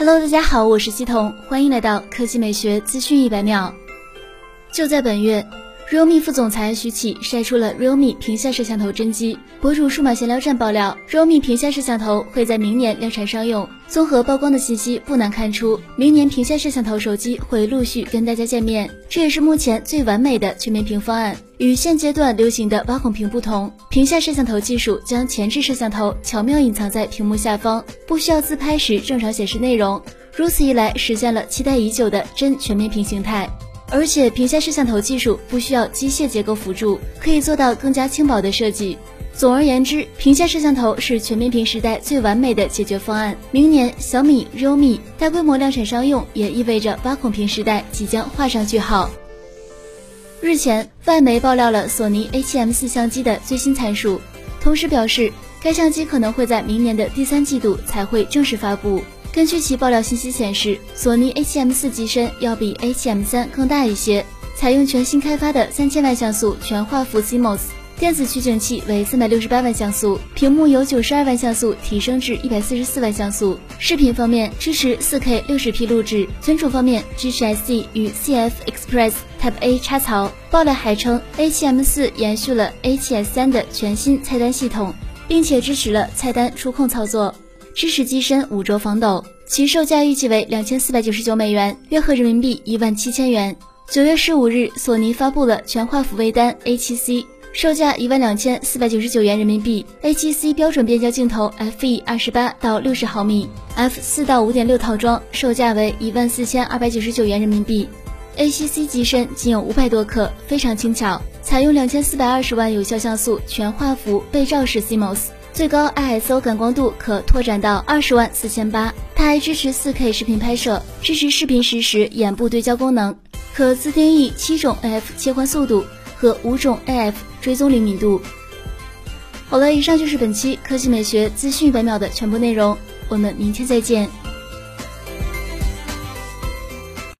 Hello，大家好，我是西彤，欢迎来到科技美学资讯一百秒。就在本月，realme 副总裁徐启晒出了 realme 屏下摄像头真机。博主数码闲聊站爆料，realme 屏下摄像头会在明年量产商用。综合曝光的信息，不难看出，明年屏下摄像头手机会陆续跟大家见面。这也是目前最完美的全面屏方案。与现阶段流行的挖孔屏不同，屏下摄像头技术将前置摄像头巧妙隐藏在屏幕下方，不需要自拍时正常显示内容。如此一来，实现了期待已久的真全面屏形态。而且，屏下摄像头技术不需要机械结构辅助，可以做到更加轻薄的设计。总而言之，屏下摄像头是全面屏时代最完美的解决方案。明年小米、realme 大规模量产商用，也意味着挖孔屏时代即将画上句号。日前，外媒爆料了索尼 A7M4 相机的最新参数，同时表示该相机可能会在明年的第三季度才会正式发布。根据其爆料信息显示，索尼 A7M4 机身要比 A7M3 更大一些，采用全新开发的三千万像素全画幅 CMOS。电子取景器为三百六十八万像素，屏幕由九十二万像素提升至一百四十四万像素。视频方面支持四 K 六十 P 录制。存储方面支持 SD 与 CF Express Type A 插槽。爆料还称，A7M4 延续了 A7S3 的全新菜单系统，并且支持了菜单触控操作，支持机身五轴防抖。其售价预计为两千四百九十九美元，约合人民币一万七千元。九月十五日，索尼发布了全画幅微单 A7C。售价一万两千四百九十九元人民币，A7C 标准变焦镜头 f/e 二十八到六十毫米，f 四到五点六套装，售价为一万四千二百九十九元人民币。A7C 机身仅有五百多克，非常轻巧，采用两千四百二十万有效像素全画幅背照式 CMOS，最高 ISO 感光度可拓展到二十万四千八。它还支持 4K 视频拍摄，支持视频实时眼部对焦功能，可自定义七种 AF 切换速度。和五种 AF 追踪灵敏度。好了，以上就是本期科技美学资讯百秒的全部内容，我们明天再见。